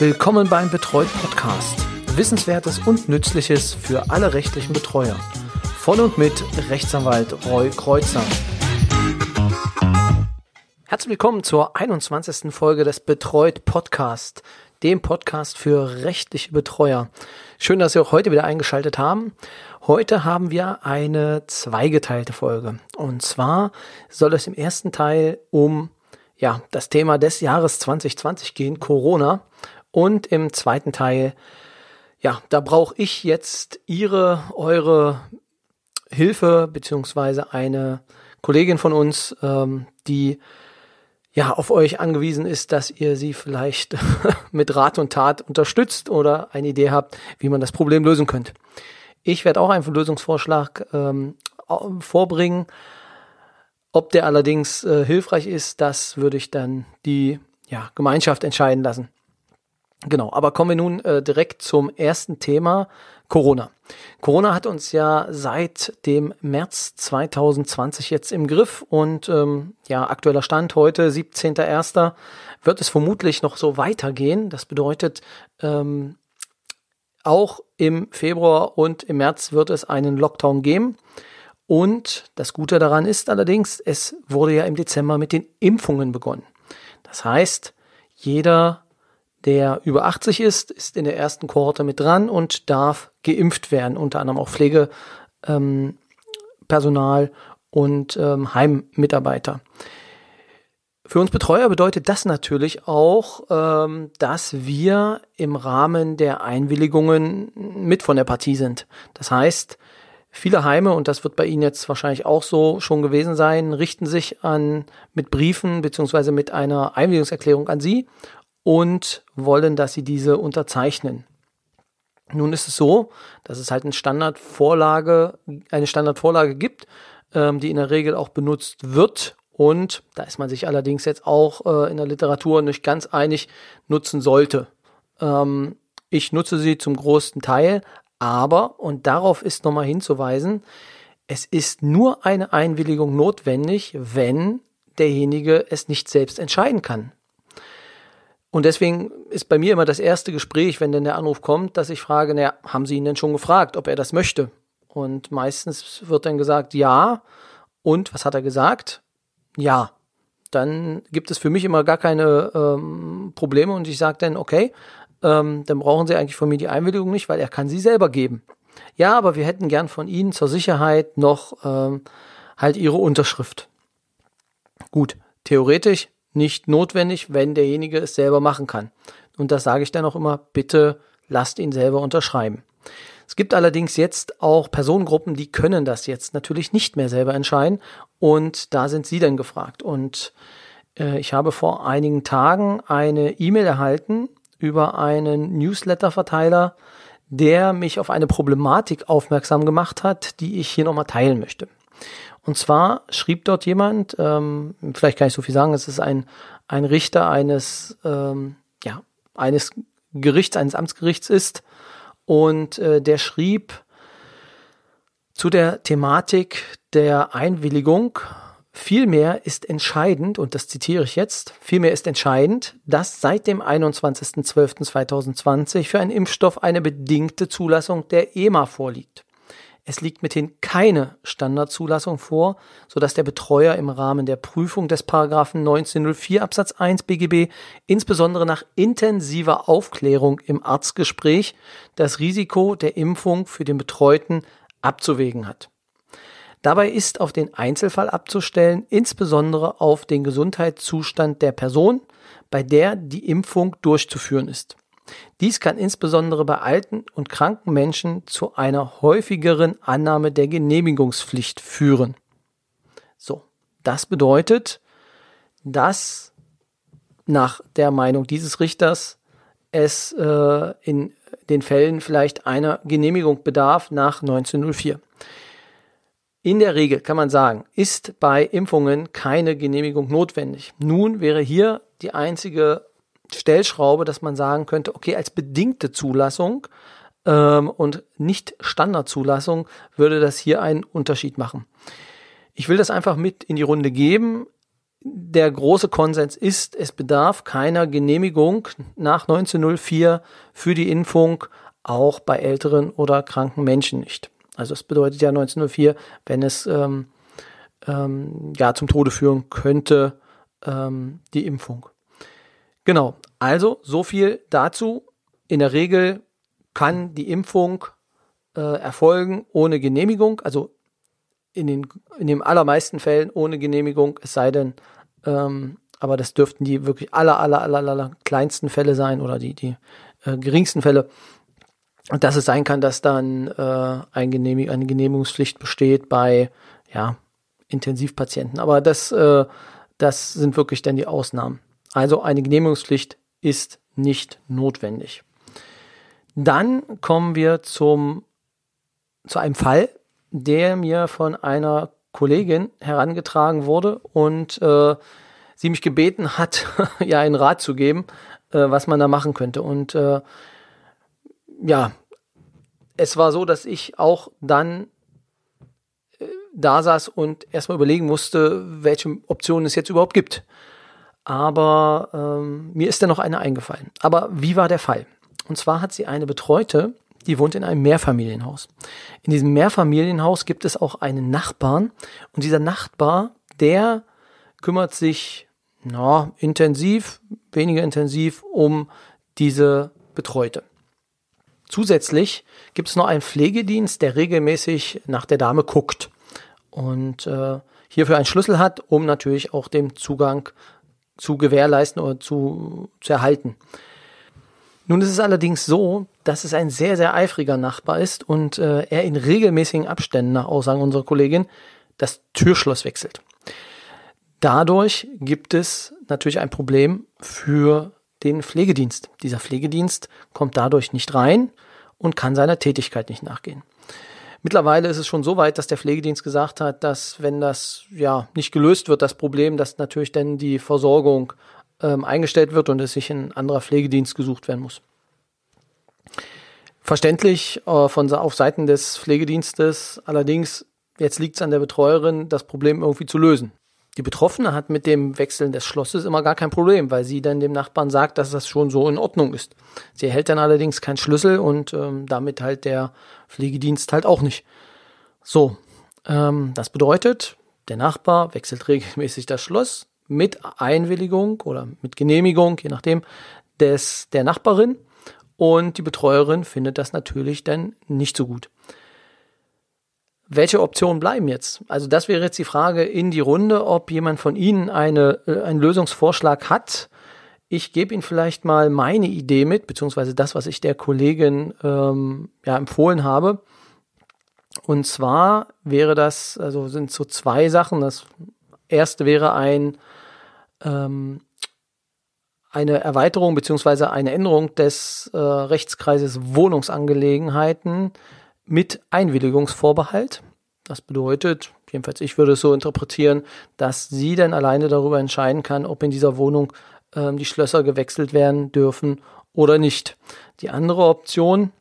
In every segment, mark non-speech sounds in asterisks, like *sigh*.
Willkommen beim Betreut Podcast. Wissenswertes und Nützliches für alle rechtlichen Betreuer. Von und mit Rechtsanwalt Roy Kreuzer. Herzlich willkommen zur 21. Folge des Betreut Podcast, dem Podcast für rechtliche Betreuer. Schön, dass Sie auch heute wieder eingeschaltet haben. Heute haben wir eine zweigeteilte Folge. Und zwar soll es im ersten Teil um ja, das Thema des Jahres 2020 gehen, Corona. Und im zweiten Teil, ja, da brauche ich jetzt Ihre, eure Hilfe, beziehungsweise eine Kollegin von uns, ähm, die ja auf euch angewiesen ist, dass ihr sie vielleicht *laughs* mit Rat und Tat unterstützt oder eine Idee habt, wie man das Problem lösen könnte. Ich werde auch einen Lösungsvorschlag ähm, vorbringen. Ob der allerdings äh, hilfreich ist, das würde ich dann die ja, Gemeinschaft entscheiden lassen. Genau, aber kommen wir nun äh, direkt zum ersten Thema, Corona. Corona hat uns ja seit dem März 2020 jetzt im Griff und ähm, ja, aktueller Stand heute, 17.01., wird es vermutlich noch so weitergehen. Das bedeutet, ähm, auch im Februar und im März wird es einen Lockdown geben. Und das Gute daran ist allerdings, es wurde ja im Dezember mit den Impfungen begonnen. Das heißt, jeder der über 80 ist, ist in der ersten Kohorte mit dran und darf geimpft werden, unter anderem auch Pflegepersonal ähm, und ähm, Heimmitarbeiter. Für uns Betreuer bedeutet das natürlich auch, ähm, dass wir im Rahmen der Einwilligungen mit von der Partie sind. Das heißt, viele Heime, und das wird bei Ihnen jetzt wahrscheinlich auch so schon gewesen sein, richten sich an mit Briefen beziehungsweise mit einer Einwilligungserklärung an Sie und wollen, dass sie diese unterzeichnen. Nun ist es so, dass es halt eine Standardvorlage, eine Standardvorlage gibt, ähm, die in der Regel auch benutzt wird und da ist man sich allerdings jetzt auch äh, in der Literatur nicht ganz einig, nutzen sollte. Ähm, ich nutze sie zum größten Teil, aber, und darauf ist nochmal hinzuweisen, es ist nur eine Einwilligung notwendig, wenn derjenige es nicht selbst entscheiden kann. Und deswegen ist bei mir immer das erste Gespräch, wenn denn der Anruf kommt, dass ich frage, naja, haben Sie ihn denn schon gefragt, ob er das möchte? Und meistens wird dann gesagt, ja. Und was hat er gesagt? Ja. Dann gibt es für mich immer gar keine ähm, Probleme und ich sage dann, okay, ähm, dann brauchen Sie eigentlich von mir die Einwilligung nicht, weil er kann sie selber geben. Ja, aber wir hätten gern von Ihnen zur Sicherheit noch ähm, halt Ihre Unterschrift. Gut, theoretisch nicht notwendig, wenn derjenige es selber machen kann. Und das sage ich dann auch immer, bitte lasst ihn selber unterschreiben. Es gibt allerdings jetzt auch Personengruppen, die können das jetzt natürlich nicht mehr selber entscheiden und da sind Sie dann gefragt. Und äh, ich habe vor einigen Tagen eine E-Mail erhalten über einen Newsletter-Verteiler, der mich auf eine Problematik aufmerksam gemacht hat, die ich hier nochmal teilen möchte. Und zwar schrieb dort jemand, ähm, vielleicht kann ich so viel sagen, es ist ein, ein Richter eines, ähm, ja, eines Gerichts, eines Amtsgerichts ist. Und äh, der schrieb zu der Thematik der Einwilligung, Vielmehr ist entscheidend, und das zitiere ich jetzt, vielmehr ist entscheidend, dass seit dem 21.12.2020 für einen Impfstoff eine bedingte Zulassung der EMA vorliegt. Es liegt mithin keine Standardzulassung vor, sodass der Betreuer im Rahmen der Prüfung des Paragraphen 1904 Absatz 1 BGB insbesondere nach intensiver Aufklärung im Arztgespräch das Risiko der Impfung für den Betreuten abzuwägen hat. Dabei ist auf den Einzelfall abzustellen, insbesondere auf den Gesundheitszustand der Person, bei der die Impfung durchzuführen ist. Dies kann insbesondere bei alten und kranken Menschen zu einer häufigeren Annahme der Genehmigungspflicht führen. So, das bedeutet, dass nach der Meinung dieses Richters es äh, in den Fällen vielleicht einer Genehmigung bedarf nach 1904. In der Regel kann man sagen, ist bei Impfungen keine Genehmigung notwendig. Nun wäre hier die einzige Stellschraube, dass man sagen könnte, okay, als bedingte Zulassung ähm, und nicht Standardzulassung würde das hier einen Unterschied machen. Ich will das einfach mit in die Runde geben. der große Konsens ist, es bedarf keiner Genehmigung nach 1904 für die Impfung, auch bei älteren oder kranken Menschen nicht. Also es bedeutet ja 1904, wenn es ähm, ähm, ja zum Tode führen könnte, ähm, die Impfung. Genau, also so viel dazu. In der Regel kann die Impfung äh, erfolgen ohne Genehmigung, also in den, in den allermeisten Fällen ohne Genehmigung, es sei denn, ähm, aber das dürften die wirklich aller, aller, aller, aller kleinsten Fälle sein oder die, die äh, geringsten Fälle. Dass es sein kann, dass dann äh, ein Genehmig eine Genehmigungspflicht besteht bei ja, Intensivpatienten. Aber das, äh, das sind wirklich dann die Ausnahmen. Also eine Genehmigungspflicht ist nicht notwendig. Dann kommen wir zum, zu einem Fall, der mir von einer Kollegin herangetragen wurde und äh, sie mich gebeten hat, *laughs* ja einen Rat zu geben, äh, was man da machen könnte. Und äh, ja, es war so, dass ich auch dann äh, da saß und erstmal überlegen musste, welche Optionen es jetzt überhaupt gibt. Aber ähm, mir ist da noch eine eingefallen. Aber wie war der Fall? Und zwar hat sie eine Betreute, die wohnt in einem Mehrfamilienhaus. In diesem Mehrfamilienhaus gibt es auch einen Nachbarn und dieser Nachbar, der kümmert sich na, intensiv, weniger intensiv um diese Betreute. Zusätzlich gibt es noch einen Pflegedienst, der regelmäßig nach der Dame guckt und äh, hierfür einen Schlüssel hat, um natürlich auch den Zugang zu gewährleisten oder zu, zu erhalten. Nun ist es allerdings so, dass es ein sehr, sehr eifriger Nachbar ist und äh, er in regelmäßigen Abständen, nach Aussagen unserer Kollegin, das Türschloss wechselt. Dadurch gibt es natürlich ein Problem für den Pflegedienst. Dieser Pflegedienst kommt dadurch nicht rein und kann seiner Tätigkeit nicht nachgehen. Mittlerweile ist es schon so weit, dass der Pflegedienst gesagt hat, dass wenn das ja nicht gelöst wird, das Problem, dass natürlich dann die Versorgung ähm, eingestellt wird und es sich ein anderer Pflegedienst gesucht werden muss. Verständlich äh, von auf Seiten des Pflegedienstes, allerdings jetzt liegt es an der Betreuerin, das Problem irgendwie zu lösen. Die Betroffene hat mit dem Wechseln des Schlosses immer gar kein Problem, weil sie dann dem Nachbarn sagt, dass das schon so in Ordnung ist. Sie erhält dann allerdings keinen Schlüssel und ähm, damit halt der Pflegedienst halt auch nicht. So, ähm, das bedeutet, der Nachbar wechselt regelmäßig das Schloss, mit Einwilligung oder mit Genehmigung, je nachdem, des, der Nachbarin. Und die Betreuerin findet das natürlich dann nicht so gut. Welche Optionen bleiben jetzt? Also das wäre jetzt die Frage in die Runde, ob jemand von Ihnen eine, äh, einen Lösungsvorschlag hat. Ich gebe Ihnen vielleicht mal meine Idee mit, beziehungsweise das, was ich der Kollegin ähm, ja, empfohlen habe. Und zwar wäre das, also sind so zwei Sachen. Das erste wäre ein ähm, eine Erweiterung beziehungsweise eine Änderung des äh, Rechtskreises Wohnungsangelegenheiten mit Einwilligungsvorbehalt. Das bedeutet, jedenfalls ich würde es so interpretieren, dass sie dann alleine darüber entscheiden kann, ob in dieser Wohnung ähm, die Schlösser gewechselt werden dürfen oder nicht. Die andere Option,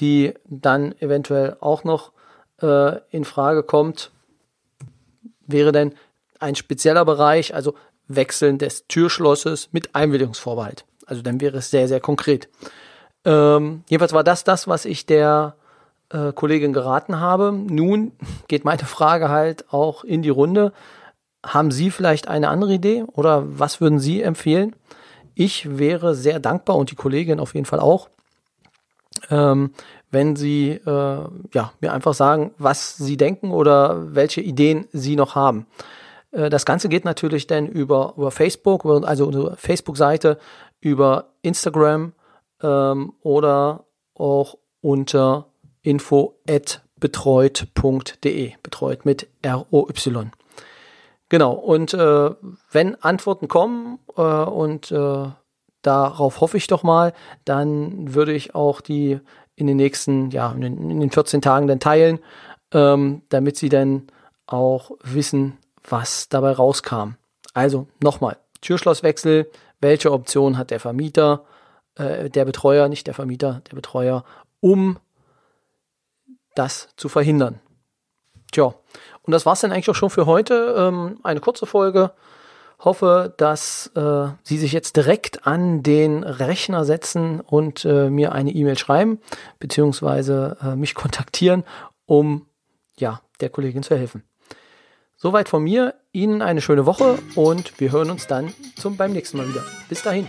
die dann eventuell auch noch äh, in Frage kommt, wäre dann ein spezieller Bereich, also Wechseln des Türschlosses mit Einwilligungsvorbehalt. Also dann wäre es sehr, sehr konkret. Ähm, jedenfalls war das das, was ich der äh, Kollegin geraten habe. Nun geht meine Frage halt auch in die Runde. Haben Sie vielleicht eine andere Idee oder was würden Sie empfehlen? Ich wäre sehr dankbar und die Kollegin auf jeden Fall auch, ähm, wenn Sie äh, ja, mir einfach sagen, was Sie denken oder welche Ideen Sie noch haben. Äh, das Ganze geht natürlich dann über, über Facebook, also unsere Facebook-Seite, über Instagram ähm, oder auch unter info at betreut.de, betreut mit R-O-Y. Genau, und äh, wenn Antworten kommen äh, und äh, darauf hoffe ich doch mal, dann würde ich auch die in den nächsten, ja, in den, in den 14 Tagen dann teilen, ähm, damit sie dann auch wissen, was dabei rauskam. Also nochmal, Türschlosswechsel, welche Option hat der Vermieter, äh, der Betreuer, nicht der Vermieter, der Betreuer, um das zu verhindern. Tja, und das war's dann eigentlich auch schon für heute. Ähm, eine kurze Folge. Hoffe, dass äh, Sie sich jetzt direkt an den Rechner setzen und äh, mir eine E-Mail schreiben, beziehungsweise äh, mich *laughs* kontaktieren, um ja, der Kollegin zu helfen. Soweit von mir. Ihnen eine schöne Woche und wir hören uns dann zum, beim nächsten Mal wieder. Bis dahin.